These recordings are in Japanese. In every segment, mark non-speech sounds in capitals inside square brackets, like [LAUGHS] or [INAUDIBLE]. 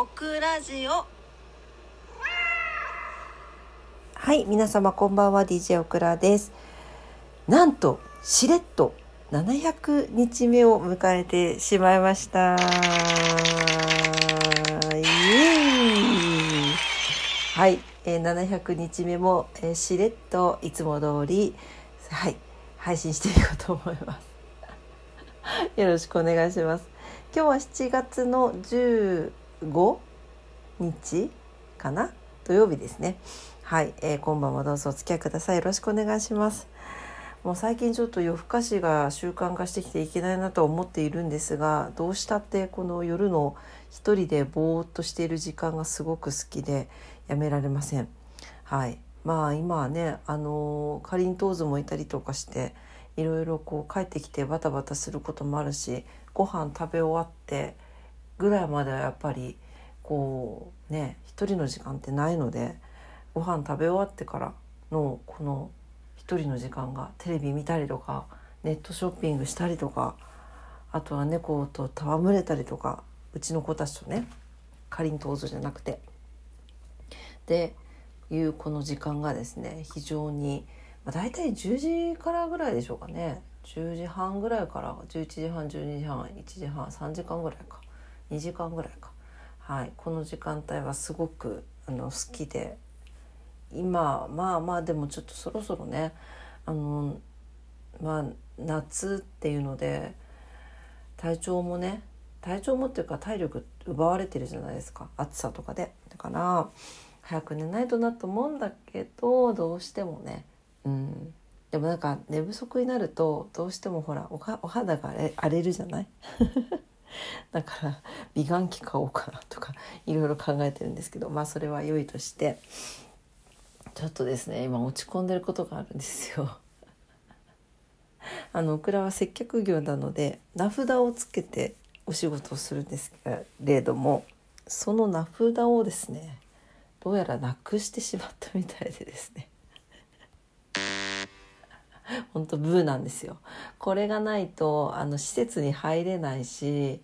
オクラジオはい、皆様こんばんは DJ オクラです。なんとしれっと700日目を迎えてしまいました。イエーイはい、えー、700日目も、えーしれっといつも通りはい配信していこうと思います。よろしくお願いします。今日は7月の5日かな？土曜日ですね。はい、えー、今晩もどうぞお付き合いください。よろしくお願いします。もう最近ちょっと夜更かしが習慣化してきていけないなと思っているんですがどうしたってこの夜の一人でぼーっとしている時間がすごく好きでやめられません。はい、まあ今はねあのかりんとうずもいたりとかしていろいろこう帰ってきてバタバタすることもあるしご飯食べ終わってぐらいまではやっぱりこうね一人の時間ってないのでご飯食べ終わってからのこの一人の時間がテレビ見たりとかネットショッピングしたりとかあとは猫と戯れたりとかうちの子たちとねかりんとうずじゃなくて。でいうこの時間がですね非常に、まあ、大体10時からぐらいでしょうかね。10時半ぐらいから11時半12時半1時半3時間ぐらいか。2時間ぐらいか。はい。この時間帯はすごくあの好きで。今まあまあでもちょっとそろそろねあのまあ夏っていうので体調もね体調もっていうか体力奪われてるじゃないですか。暑さとかで。だから早く寝ないとなと思うんだけどどうしてもねうん。でもなんか寝不足になるとどうしてもほらお肌が荒れるじゃない？[LAUGHS] [LAUGHS] だから美顔器買おうかなとかいろいろ考えてるんですけどまあそれは良いとしてちょっとですね今落ち込んでることがあるんですよ。[LAUGHS] あのオクラは接客業なので名札をつけてお仕事をするんですけれどもその名札をですねどうやらなくしてしまったみたいでですね [LAUGHS] 本当ブーなんですよこれがないとあの施設に入れないし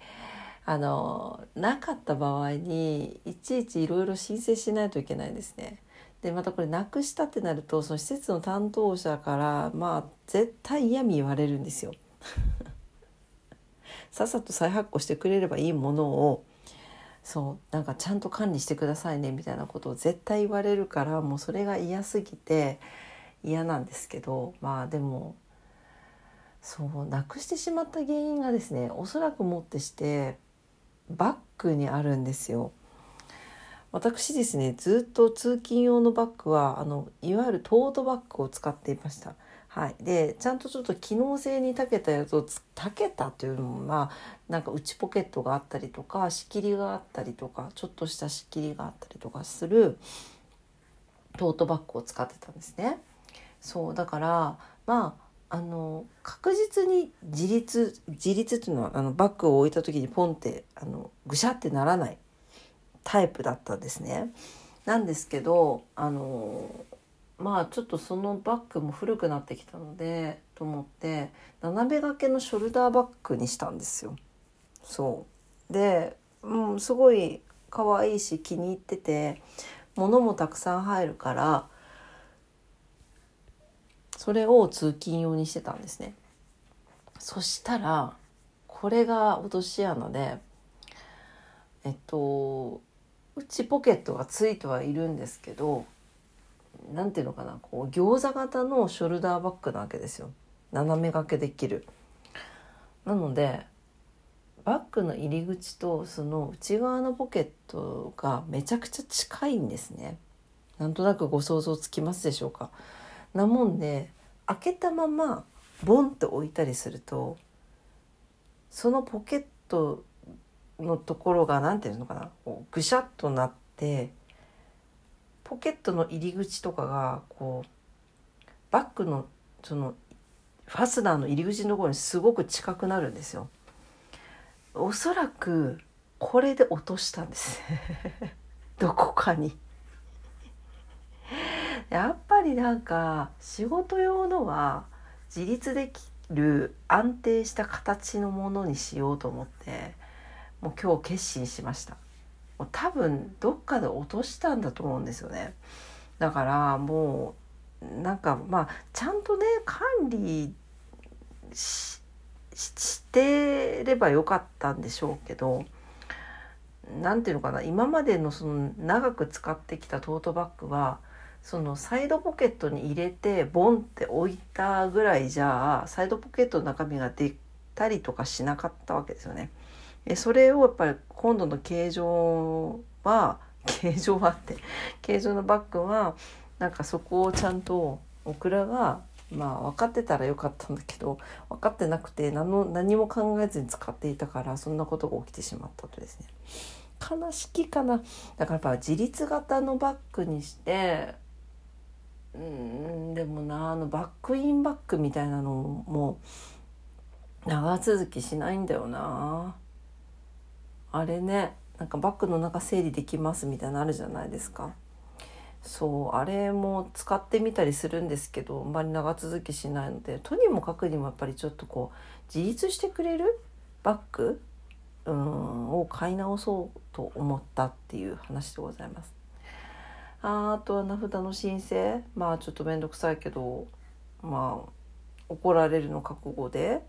あのなかった場合にいちいちいろいろ申請しないといけないんですね。でまたこれなくしたってなるとその施設の担当者からまあ絶対嫌味言われるんですよ。[LAUGHS] さっさと再発行してくれればいいものをそうなんかちゃんと管理してくださいねみたいなことを絶対言われるからもうそれが嫌すぎて嫌なんですけどまあでもそうなくしてしまった原因がですねおそらくもってしてバッグにあるんですよ。私ですねずっと通勤用のバッグはあのいわゆるトートバッグを使っていました。はい、でちゃんとちょっと機能性に長けたやつをつ長けたというのもまあなんか内ポケットがあったりとか仕切りがあったりとかちょっとした仕切りがあったりとかするトートバッグを使ってたんですね。そうだからまああの確実に自立自立っていうのはあのバッグを置いた時にポンってあのぐしゃってならないタイプだったんですね。なんですけどあのまあちょっとそのバッグも古くなってきたのでと思って斜め掛けのショルダーバッグにしたんですよ。そうで、うん、すごい可愛いし気に入ってて物もたくさん入るからそれを通勤用にしてたんですね。そしたらこれが落とし穴でえっと内ポケットがついてはいるんですけどなんていうのかなこう餃子型のショルダーバッグなわけですよ斜め掛けできる。なのでバッグの入り口とその内側のポケットがめちゃくちゃ近いんですね。なんとなくご想像つきますでしょうか。なもんで開けたままボンって置いたりするとそのポケットのところが何て言うのかなこうぐしゃっとなってポケットの入り口とかがこうバッグのそのファスナーの入り口のところにすごく近くなるんですよ。おそらくこれで落としたんです [LAUGHS] どこかに。やっぱりなんか仕事用のは自立できる安定した形のものにしようと思ってもう今日決心しました多分どっかで落としたんだと思うんですよね。だからもうなんかまあちゃんとね管理してればよかったんでしょうけど何ていうのかな今までのその長く使ってきたトートバッグはそのサイドポケットに入れてボンって置いたぐらいじゃあサイドポケットの中身が出たりとかしなかったわけですよね。それをやっぱり今度の形状は [LAUGHS] 形状はって形状のバッグはなんかそこをちゃんとオクラがまあ分かってたらよかったんだけど分かってなくて何の何も考えずに使っていたからそんなことが起きてしまったとですね悲しきかなだからやっぱ自立型のバッグにしてうんでもなあのバックインバッグみたいなのも長続きしないんだよなあれねなんかバッグの中整理できますみたいなのあるじゃないですかそうあれも使ってみたりするんですけどあんまり長続きしないのでとにもかくにもやっぱりちょっとこう自立してくれるバッグうんを買い直そうと思ったっていう話でございます。ああとは名札の申請？まあちょっと面倒くさいけどまあ怒られるの覚悟で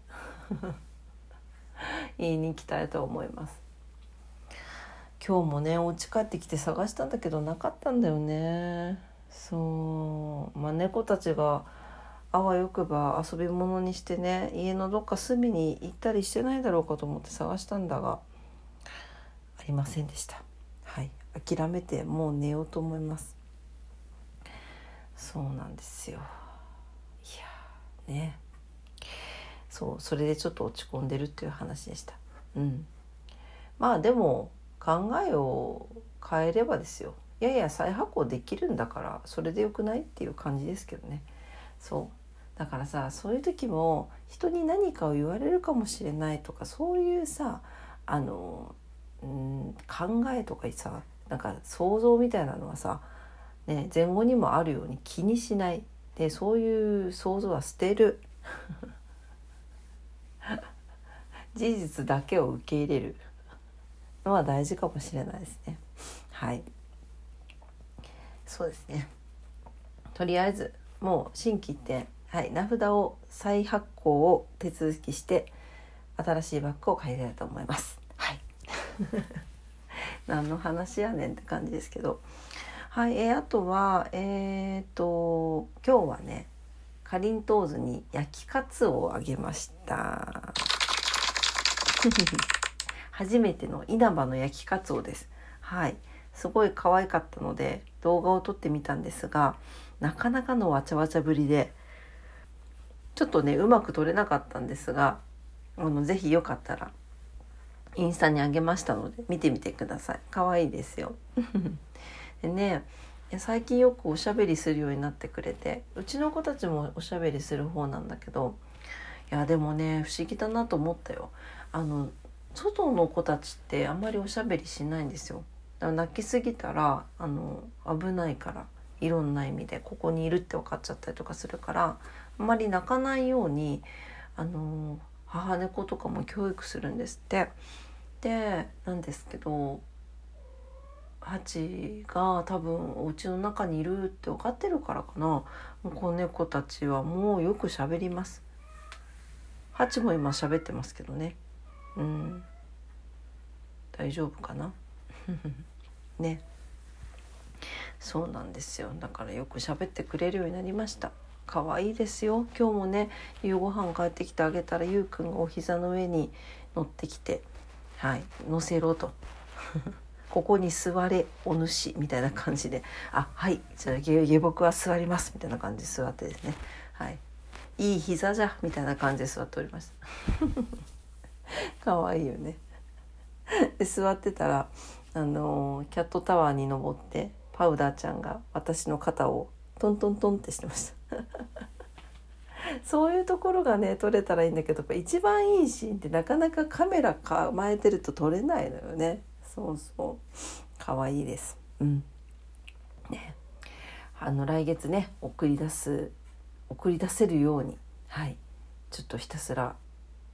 [LAUGHS] 言いに行きたいと思います。今日もねお家帰ってきて探したんだけどなかったんだよね。そう。まあ猫たちがあわよくば遊び物にしてね家のどっか隅に行ったりしてないだろうかと思って探したんだがありませんでした。諦めてもう寝ようと思います。そうなんですよ。いやね。そうそれでちょっと落ち込んでるっていう話でした。うん。まあでも考えを変えればですよ。いやいや再発行できるんだからそれでよくないっていう感じですけどね。そう。だからさそういう時も人に何かを言われるかもしれないとかそういうさあの、うん、考えとかさなんか想像みたいなのはさ、ね、前後にもあるように気にしない。でそういう想像は捨てる。[LAUGHS] 事実だけを受け入れる。のは大事かもしれないですね。はい。そうですね。とりあえずもう心機一転、はい、名札を再発行を手続きして新しいバッグを買いたいと思います。はい、何の話やねんって感じですけどはい、えー、あとはえっ、ー、と今日はねかりんとうずに焼きカツをあげました。[LAUGHS] 初めての稲葉の焼きカツオです。はい。すごい可愛かったので動画を撮ってみたんですがなかなかのわちゃわちゃぶりでちょっとねうまく撮れなかったんですがあのぜひよかったらインスタにあげましたので見てみてください可愛いですよ [LAUGHS] でね最近よくおしゃべりするようになってくれてうちの子たちもおしゃべりする方なんだけどいやでもね不思議だなと思ったよあの外の子たちってあんまりおしゃべりしないんですよ。だから泣きすぎたらあの危ないからいろんな意味でここにいるって分かっちゃったりとかするからあんまり泣かないようにあの母猫とかも教育するんですって。でなんですけどハチが多分お家の中にいるって分かってるからかな。もう子猫たちはもうよく喋ります。ハチも今喋ってますけどね。うん。大丈夫かな？[LAUGHS] ね。そうなんですよ。だからよく喋ってくれるようになりました。可愛いですよ。今日もね夕ご飯帰ってきてあげたらゆうくんがお膝の上に乗ってきてはい。乗せろと。[LAUGHS] ここに座れお主みたいな感じで「あはい。じゃあ下僕は座ります」みたいな感じで座ってですね。はい。いい膝じゃみたいな感じで座っておりました可愛いよね。で座ってたらあのキャットタワーに登ってパウダーちゃんが私の肩をトントントンってしてました。そういうところがね撮れたらいいんだけど一番いいシーンってなかなかカメラ構えてると撮れないのよね。そうそう。可愛いです。うん。ね。あの来月ね送り出す送り出せるようにはい。ちょっとひたすら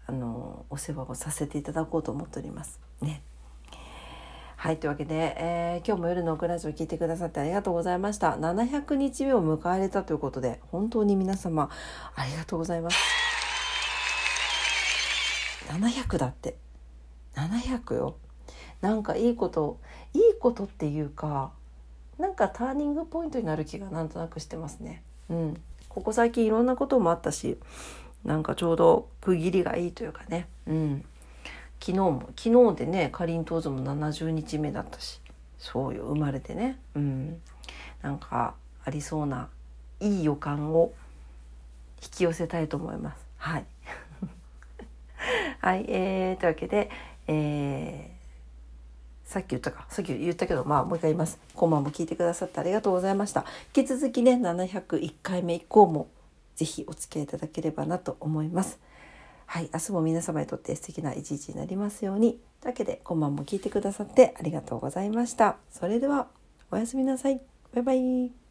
あのお世話をさせていただこうと思っております。ね。はいというわけで、えー、今日も夜のオクラジオ聞いてくださってありがとうございました。700日目を迎えれたということで本当に皆様ありがとうございます。700だって。700よ。なんかいいこといいことっていうかなんかターニングポイントになる気がなんとなくしてますね。うん。ここ最近いろんなこともあったしなんかちょうど区切りがいいというかね。うん。昨日も昨日でねかりんとうぞも70日目だったし。そうよ生まれてね。うん。なんかありそうないい予感を引き寄せたいと思います。はい。[LAUGHS] はい、えー、というわけで、えー、さっき言ったか。さっき言ったけどまあもう一回言います。今晩も聞いてくださってありがとうございました。引き続きね701回目以降もぜひお付き合いいただければなと思います。はい、明日も皆様にとって素敵な一日になりますように。というわけで、今晩も聞いてくださってありがとうございました。それでは、おやすみなさい。バイバイ。